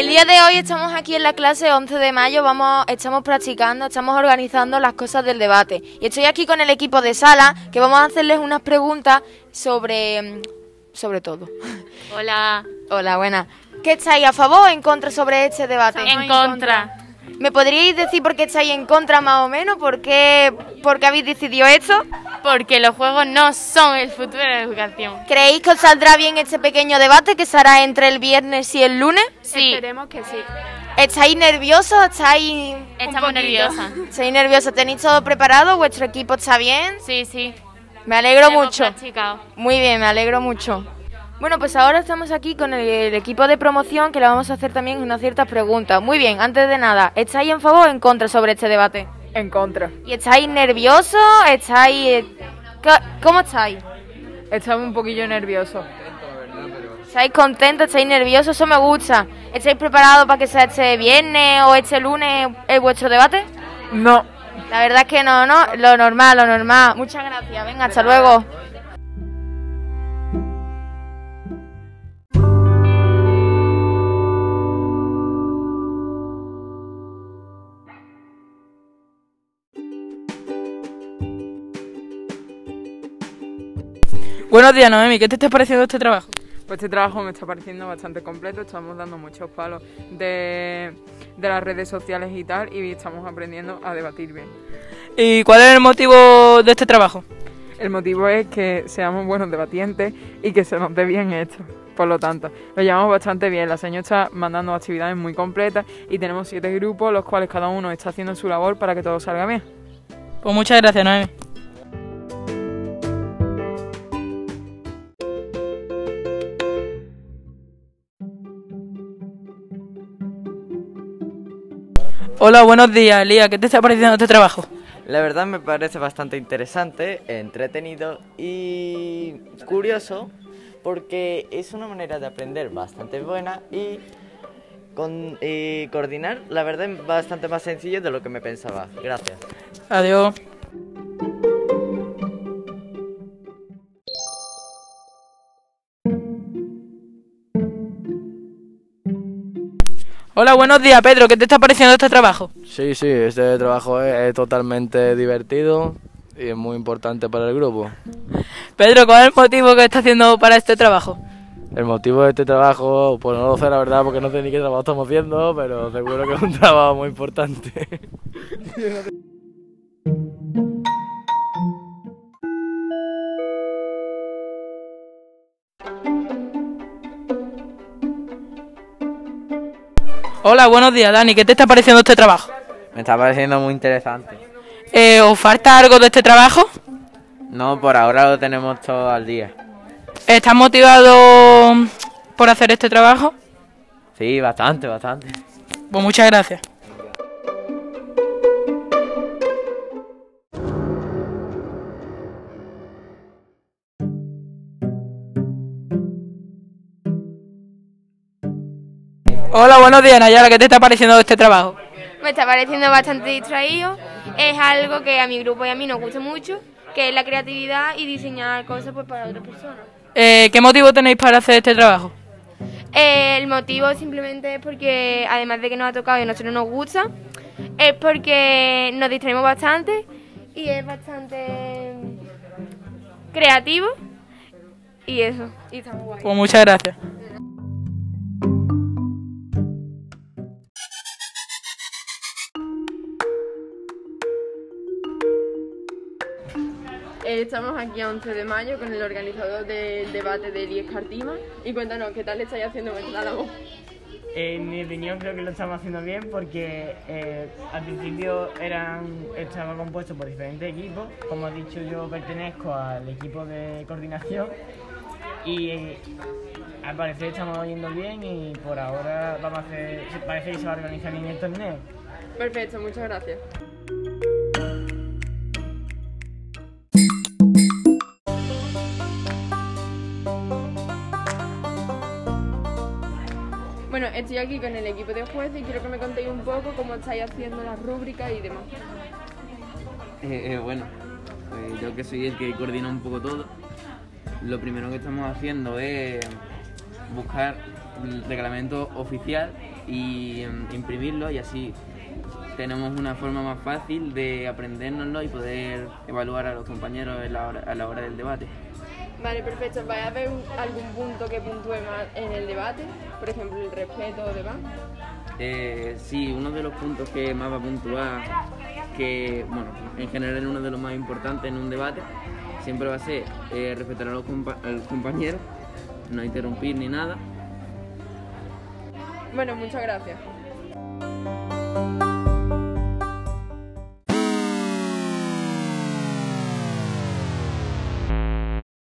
El día de hoy estamos aquí en la clase 11 de mayo, vamos, estamos practicando, estamos organizando las cosas del debate. Y estoy aquí con el equipo de sala, que vamos a hacerles unas preguntas sobre... mm, sobre todo. Hola. Hola, buena. ¿Qué estáis a favor o en contra sobre este debate? En contra. ¿Me podríais decir por qué estáis en contra más o menos? ¿Por qué, por qué habéis decidido esto? Porque los juegos no son el futuro de la educación. ¿Creéis que os saldrá bien este pequeño debate que será entre el viernes y el lunes? Sí, Esperemos que sí. ¿Estáis nerviosos? ¿Estáis...? estamos nerviosas. ¿Estáis nerviosos? ¿Tenéis todo preparado? ¿Vuestro equipo está bien? Sí, sí. Me alegro Hemos mucho. practicado. Muy bien, me alegro mucho. Bueno, pues ahora estamos aquí con el, el equipo de promoción que le vamos a hacer también unas ciertas preguntas. Muy bien, antes de nada, ¿estáis en favor o en contra sobre este debate? En contra. ¿Y estáis nerviosos? ¿Estáis... eh, ¿Cómo estáis? Estamos un poquillo nerviosos. ¿Estáis contentos? ¿Estáis nerviosos? Eso me gusta. ¿Estáis preparados para que sea este viernes o este lunes el vuestro debate? No. La verdad es que no, ¿no? Lo normal, lo normal. Muchas gracias. Venga, hasta luego. Buenos días, Noemi. ¿Qué te está pareciendo este trabajo? Pues este trabajo me está pareciendo bastante completo. Estamos dando muchos palos de, de las redes sociales y tal. Y estamos aprendiendo a debatir bien. ¿Y cuál es el motivo de este trabajo? El motivo es que seamos buenos debatientes y que se nos dé bien esto. Por lo tanto, lo llevamos bastante bien. La señora está mandando actividades muy completas y tenemos siete grupos, los cuales cada uno está haciendo su labor para que todo salga bien. Pues muchas gracias, Noemi. Hola, buenos días, Lía. ¿Qué te está pareciendo este trabajo? La verdad me parece bastante interesante, entretenido y curioso porque es una manera de aprender bastante buena y, con, y coordinar, la verdad es bastante más sencillo de lo que me pensaba. Gracias. Adiós. Hola, buenos días, Pedro. ¿Qué te está pareciendo este trabajo? Sí, sí, este trabajo es, es totalmente divertido y es muy importante para el grupo. Pedro, ¿cuál es el motivo que está haciendo para este trabajo? El motivo de este trabajo, pues no lo sé la verdad porque no sé ni qué trabajo estamos haciendo, pero seguro que es un trabajo muy importante. Hola, buenos días, Dani. ¿Qué te está pareciendo este trabajo? Me está pareciendo muy interesante. Eh, ¿Os falta algo de este trabajo? No, por ahora lo tenemos todo al día. ¿Estás motivado por hacer este trabajo? Sí, bastante, bastante. Pues muchas gracias. Hola, buenos días, Nayara. ¿Qué te está pareciendo este trabajo? Me está pareciendo bastante distraído. Es algo que a mi grupo y a mí nos gusta mucho, que es la creatividad y diseñar cosas pues, para otras personas. Eh, ¿Qué motivo tenéis para hacer este trabajo? Eh, el motivo simplemente es porque, además de que nos ha tocado y a nosotros nos gusta, es porque nos distraemos bastante y es bastante creativo y eso, y está muy guay. Pues muchas gracias. Estamos aquí a 11 de mayo con el organizador del debate de Elías Cartima y cuéntanos qué tal le estáis haciendo vuestra labor. En mi opinión creo que lo estamos haciendo bien porque eh, al principio eran, estaba compuesto por diferentes equipos. Como he dicho yo pertenezco al equipo de coordinación y eh, al parecer estamos yendo bien y por ahora vamos a hacer, parece que se va a organizar bien el torneo. Perfecto, muchas gracias. Estoy aquí con el equipo de jueces y quiero que me contéis un poco cómo estáis haciendo las rúbricas y demás. Eh, eh, bueno, pues yo que soy el que coordina un poco todo, lo primero que estamos haciendo es buscar el reglamento oficial y em, imprimirlo y así tenemos una forma más fácil de aprendérnoslo y poder evaluar a los compañeros a la hora del debate. Vale, perfecto. ¿Vais a ver un- algún punto que puntúe más en el debate? Por ejemplo, el respeto o demás. Eh, sí, uno de los puntos que más va a puntuar, que bueno, en general uno de los más importantes en un debate, siempre va a ser eh, respetar a los, compa- a los compañeros, no interrumpir ni nada. Bueno, muchas gracias.